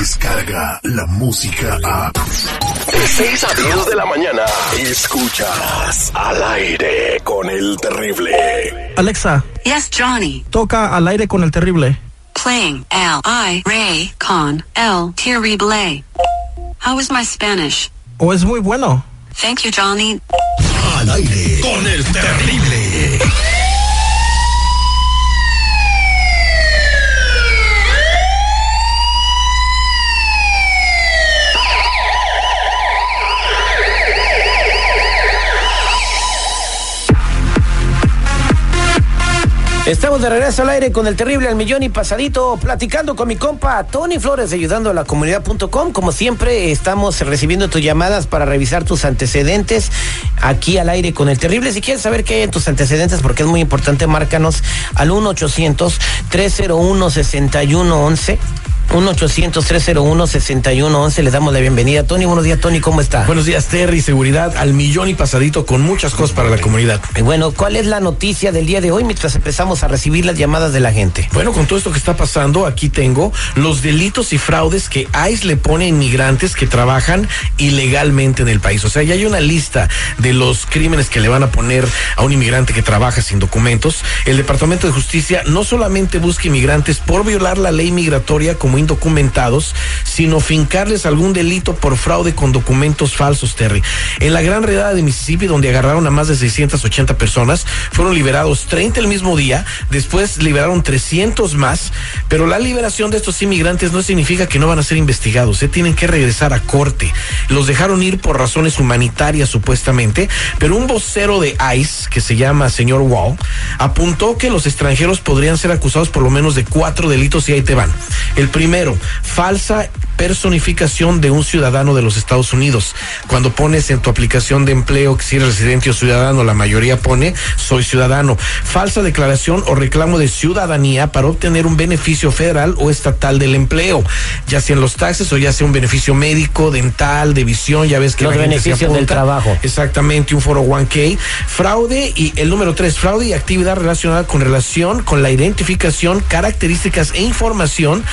Escucha la música a. De 6 a 10 de la mañana. Escuchas al aire con el terrible. Alexa, Yes, Johnny. toca al aire con el terrible. Playing L I Ray con El Terrible. How is my Spanish? ¿O es muy bueno? Thank you, Johnny. Al aire con el terrible. Estamos de regreso al aire con el terrible al millón y pasadito, platicando con mi compa Tony Flores, ayudando a la comunidad.com. Como siempre, estamos recibiendo tus llamadas para revisar tus antecedentes aquí al aire con el terrible. Si quieres saber qué hay en tus antecedentes, porque es muy importante, márcanos al 1-800-301-6111. 1-800-301-6111. Le damos la bienvenida. Tony, buenos días, Tony, ¿cómo está? Buenos días, Terry. Seguridad al millón y pasadito con muchas cosas para la comunidad. Y Bueno, ¿cuál es la noticia del día de hoy mientras empezamos a recibir las llamadas de la gente? Bueno, con todo esto que está pasando, aquí tengo los delitos y fraudes que ICE le pone a inmigrantes que trabajan ilegalmente en el país. O sea, ya hay una lista de los crímenes que le van a poner a un inmigrante que trabaja sin documentos. El Departamento de Justicia no solamente busca inmigrantes por violar la ley migratoria como indocumentados, sino fincarles algún delito por fraude con documentos falsos, Terry. En la gran redada de Mississippi, donde agarraron a más de 680 personas, fueron liberados 30 el mismo día, después liberaron 300 más, pero la liberación de estos inmigrantes no significa que no van a ser investigados, ¿eh? tienen que regresar a corte. Los dejaron ir por razones humanitarias supuestamente, pero un vocero de ICE, que se llama señor Wall, apuntó que los extranjeros podrían ser acusados por lo menos de cuatro delitos y ahí te van. El falsa personificación de un ciudadano de los Estados Unidos. Cuando pones en tu aplicación de empleo que si eres residente o ciudadano, la mayoría pone soy ciudadano. Falsa declaración o reclamo de ciudadanía para obtener un beneficio federal o estatal del empleo, ya sea en los taxes o ya sea un beneficio médico, dental, de visión, ya ves que Los la gente se beneficios del apunta. trabajo. Exactamente, un foro 1K. Fraude y el número tres, fraude y actividad relacionada con relación con la identificación, características e información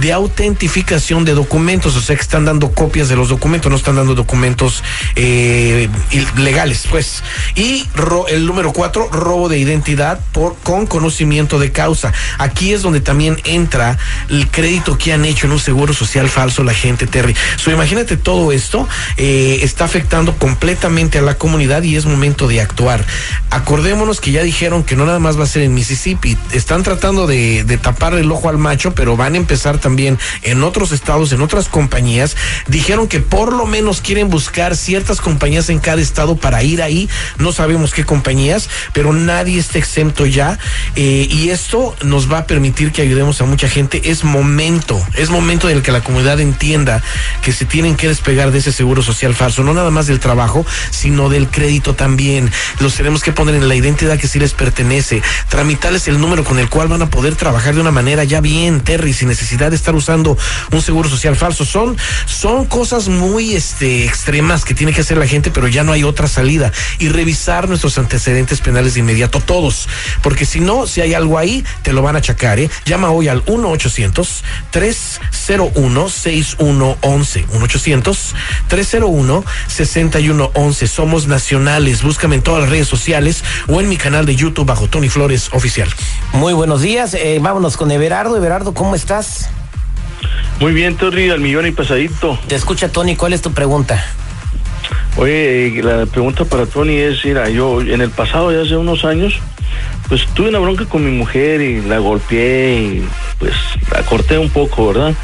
de autentificación de documentos. O sea que están dando copias de los documentos, no están dando documentos eh, legales, pues. Y el número cuatro, robo de identidad con conocimiento de causa. Aquí es donde también entra el crédito que han hecho en un seguro social falso la gente, Terry. So, imagínate todo esto eh, está afectando completamente a la comunidad y es momento de actuar. Acordémonos que ya dijeron que no nada más va a ser en Mississippi. Están tratando de, tapar el ojo al macho, pero van a empezar también en otros estados, otras compañías. Dijeron que por lo menos quieren buscar ciertas compañías en cada estado para ir ahí. No sabemos qué compañías, pero nadie está exento ya. Eh, y esto nos va a permitir que ayudemos a mucha gente. Es momento, es momento del que la comunidad entienda que se tienen que despegar de ese seguro social falso, no nada más del trabajo, sino del crédito también. Los tenemos que poner en la identidad que sí les pertenece, tramitarles el número con el cual van a poder trabajar de una manera ya bien, Terry, sin necesidad de estar usando un seguro social falso. Son, son cosas muy este, extremas que tiene que hacer la gente, pero ya no hay otra salida. Y revisar nuestros antecedentes penales de inmediato, todos. Porque si no, si hay algo ahí, te lo van a achacar. ¿eh? Llama hoy al 1-800-301-6111. 1-800-301-6111. Somos nacionales. Búscame en todas las redes sociales o en mi canal de YouTube bajo Tony Flores Oficial. Muy buenos días. eh, vámonos con Everardo. Everardo, ¿cómo estás? Muy bien, Terry, al millón y pasadito. Te escucha Tony. ¿Cuál es tu pregunta? Oye, eh, la pregunta para Tony es, mira, yo en el pasado, ya hace unos años, pues tuve una bronca con mi mujer y la golpeé y pues la corté un poco, ¿verdad?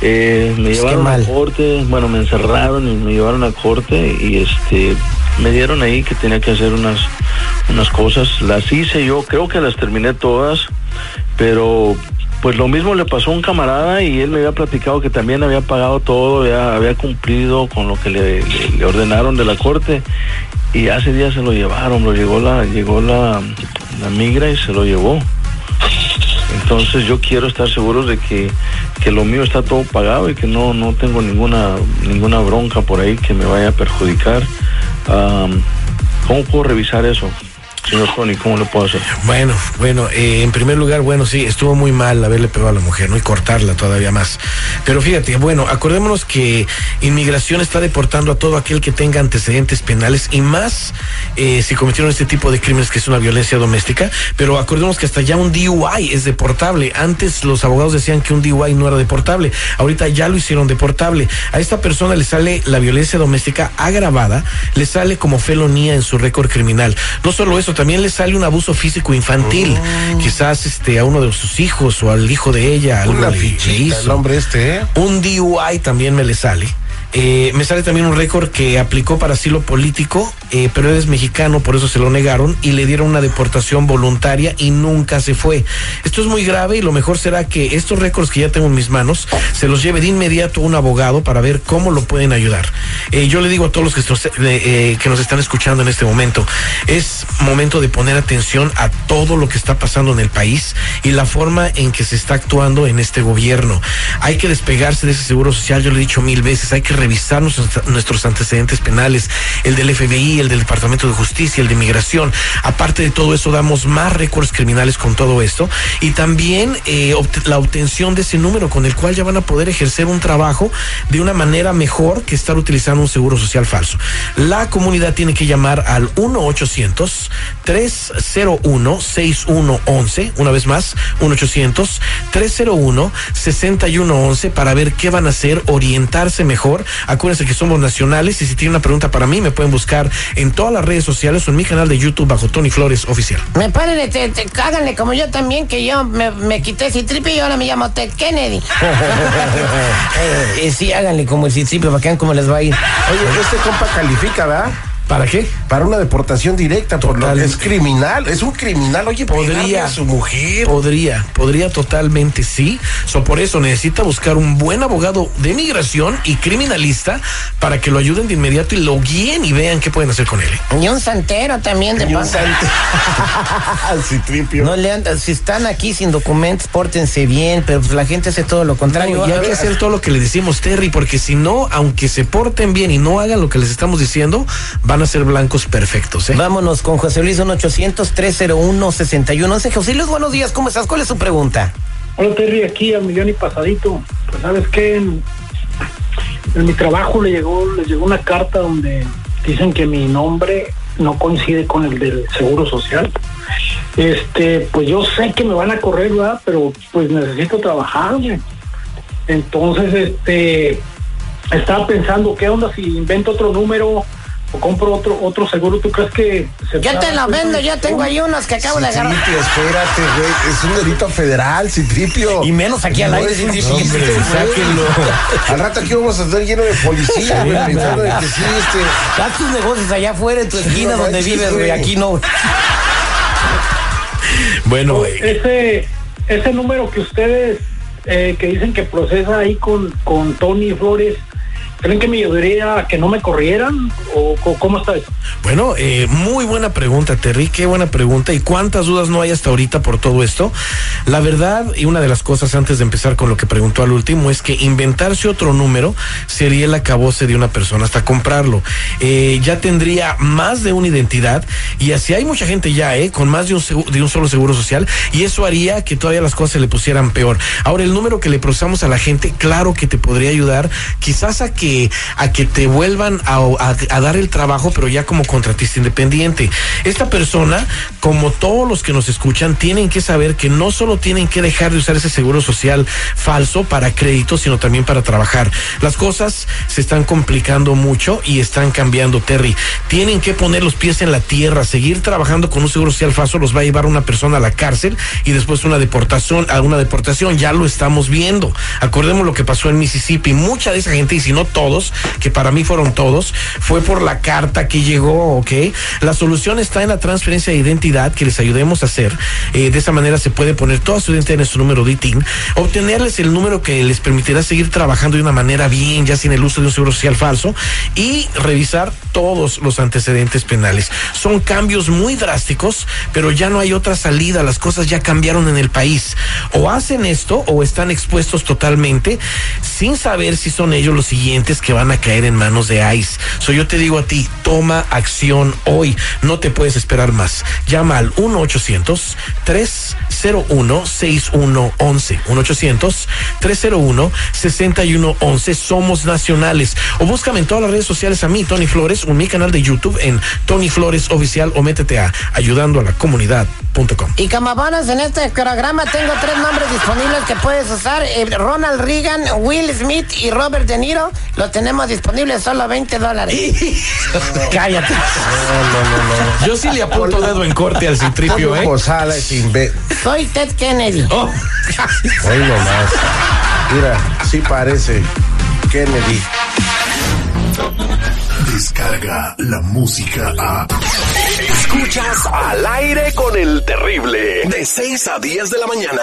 Eh, me Pues llevaron a corte, bueno, me encerraron y me llevaron a corte y este, me dieron ahí que tenía que hacer unas, unas cosas. Las hice yo, creo que las terminé todas, pero pues lo mismo le pasó a un camarada y él me había platicado que también había pagado todo, había, había cumplido con lo que le, ordenaron de la corte y hace días se lo llevaron, lo llegó la, llegó la, la migra y se lo llevó. Entonces yo quiero estar seguro de que, que lo mío está todo pagado y que no, no tengo ninguna, ninguna bronca por ahí que me vaya a perjudicar. Am, ¿Cómo puedo revisar eso? Señor Tony, ¿cómo le puedo hacer? Bueno, bueno, eh, en primer lugar, bueno, sí, estuvo muy mal haberle pegado a la mujer, ¿no? Y cortarla todavía más. Pero fíjate, bueno, acordémonos que inmigración está deportando a todo aquel que tenga antecedentes penales y más eh, si cometieron este tipo de crímenes que es una violencia doméstica. Pero acordémonos que hasta ya un DUI es deportable. Antes los abogados decían que un DUI no era deportable. Ahorita ya lo hicieron deportable. A esta persona le sale la violencia doméstica agravada, le sale como felonía en su récord criminal. No solo eso, también le sale un abuso físico infantil. Quizás este a uno de sus hijos o al hijo de ella. Una fichita, el hombre este, ¿eh? Un DUI también me le sale. Eh, me sale también un récord que aplicó para asilo político, eh, pero es mexicano, por eso se lo negaron y le dieron una deportación voluntaria y nunca se fue. Esto es muy grave y lo mejor será que estos récords que ya tengo en mis manos se los lleve de inmediato un abogado para ver cómo lo pueden ayudar. Eh, yo le digo a todos los que, estos- que nos están escuchando en este momento, es momento de poner atención a todo lo que está pasando en el país y la forma en que se está actuando en este gobierno. Hay que despegarse de ese seguro social, yo lo he dicho mil veces, hay que revisar nuestros, antecedentes penales, el del FBI, el del Departamento de Justicia, el de Migración. Aparte de todo eso, damos más récords criminales con todo esto y también eh, la obtención de ese número con el cual ya van a poder ejercer un trabajo de una manera mejor que estar utilizando un seguro social falso. La comunidad tiene que llamar al 1-800-301-6111, una vez más, 1-800-301-6111 para ver qué van a hacer, orientarse mejor. Acuérdense que somos nacionales y si tienen una pregunta para mí me pueden buscar en todas las redes sociales o en mi canal de YouTube bajo Tony Flores Oficial. Me paren, este, este, háganle como yo también, que yo me, me quité Citripio y ahora me llamo Ted Kennedy. Eh, eh, sí, háganle como el Citripio para que vean cómo les va a ir. Oye, este compa califica, ¿verdad? ¿Para qué? Para una deportación directa, por lo que Totalmente. es criminal, es un criminal, oye, Podría, a su mujer. podría, podría totalmente sí. So, por eso necesita buscar un buen abogado de migración y criminalista para que lo ayuden de inmediato y lo guíen y vean qué pueden hacer con él. ¿eh? Y un santero también de Y un paso. sante- Citripio. No le andan, si están aquí sin documentos, pórtense bien, pero pues la gente hace todo lo contrario. y hay que hacer todo lo que le decimos, Terry, porque si no, aunque se porten bien y no hagan lo que les estamos diciendo, van a ser blancos perfectos. ¿eh? Vámonos con José Luis, un 800-301-6111. José Luis, buenos días, ¿cómo estás? ¿Cuál es su pregunta? Hola Terry, aquí al millón y pasadito. Pues sabes que en, en mi trabajo le llegó, les llegó una carta donde dicen que mi nombre no coincide con el del Seguro Social. Este, pues yo sé que me van a correr, ¿verdad? Pero pues necesito trabajar, güey. Entonces, este, estaba pensando, ¿qué onda si invento otro número o compro otro otro seguro? ¿Tú crees que se Yo te lo vendo, yo tengo ahí unos que acabo de agarrar. Citripio, espérate, güey. Es un delito federal, Citripio. Y menos aquí al aire, Citripio. sáquenlo. Al rato aquí vamos a estar lleno de policía, güey, pensando de que sí, este. Haz tus negocios allá afuera en tu esquina no donde vives, güey. Aquí no. Bueno, ese ese número que ustedes eh, que dicen que procesa ahí con, con Tony Flores, ¿creen que me ayudaría a que no me corrieran? ¿O cómo está eso? Bueno, eh, muy buena pregunta, Terry, qué buena pregunta. ¿Y cuántas dudas no hay hasta ahorita por todo esto? La verdad, y una de las cosas antes de empezar con lo que preguntó al último, es que inventarse otro número sería el acabose de una persona hasta comprarlo. Eh, ya tendría más de una identidad y así hay mucha gente ya, ¿eh? Con más de un, de un solo seguro social y eso haría que todavía las cosas se le pusieran peor. Ahora, el número que le procesamos a la gente, claro que te podría ayudar quizás a que, a que te vuelvan a, dar el trabajo, pero ya como contratista independiente. Esta persona, como todos los que nos escuchan, tienen que saber que no solo tienen que dejar de usar ese seguro social falso para crédito, sino también para trabajar. Las cosas se están complicando mucho y están cambiando, Terry. Tienen que poner los pies en la tierra, seguir trabajando con un seguro social falso los va a llevar una persona a la cárcel y después una deportación, a una deportación, ya lo estamos viendo. Acordemos lo que pasó en Mississippi, mucha de esa gente, y si no todos, que para mí fueron todos, fue por la carta que llegó, ¿ok? La solución está en la transferencia de identidad que les ayudemos a hacer. Eh, de esa manera se puede poner toda su identidad en su número de ITIN, obtenerles el número que les permitirá seguir trabajando de una manera bien, ya sin el uso de un seguro social falso, y revisar todos los antecedentes penales. Son cambios muy drásticos, pero ya no hay otra salida, las cosas ya cambiaron en el país. O hacen esto o están expuestos totalmente sin saber si son ellos los siguientes que van a caer en manos de ICE. So yo te digo a ti, toma acción hoy. No te puedes esperar más. Llama al 1-800-301-6111. 1-800-301-6111. Somos nacionales. O búscame en todas las redes sociales a mí, Tony Flores, en mi canal de YouTube en Tony Flores Oficial o métete a ayudando a la comunidad.com. Y como bonus en este programa tengo tres nombres disponibles que puedes usar. eh, Ronald Reagan, Will Smith y Robert De Niro. Los tenemos disponibles solo a 20 dólares. Cállate. Yo sí le apunto dedo en corte al citripio, ¿eh? Posada sin B. Soy Ted Kennedy. Oh. Ahí nomás. Mira, sí parece. Kennedy. Descarga la música a. Escuchas al aire con el terrible. De 6 a 10 de la mañana.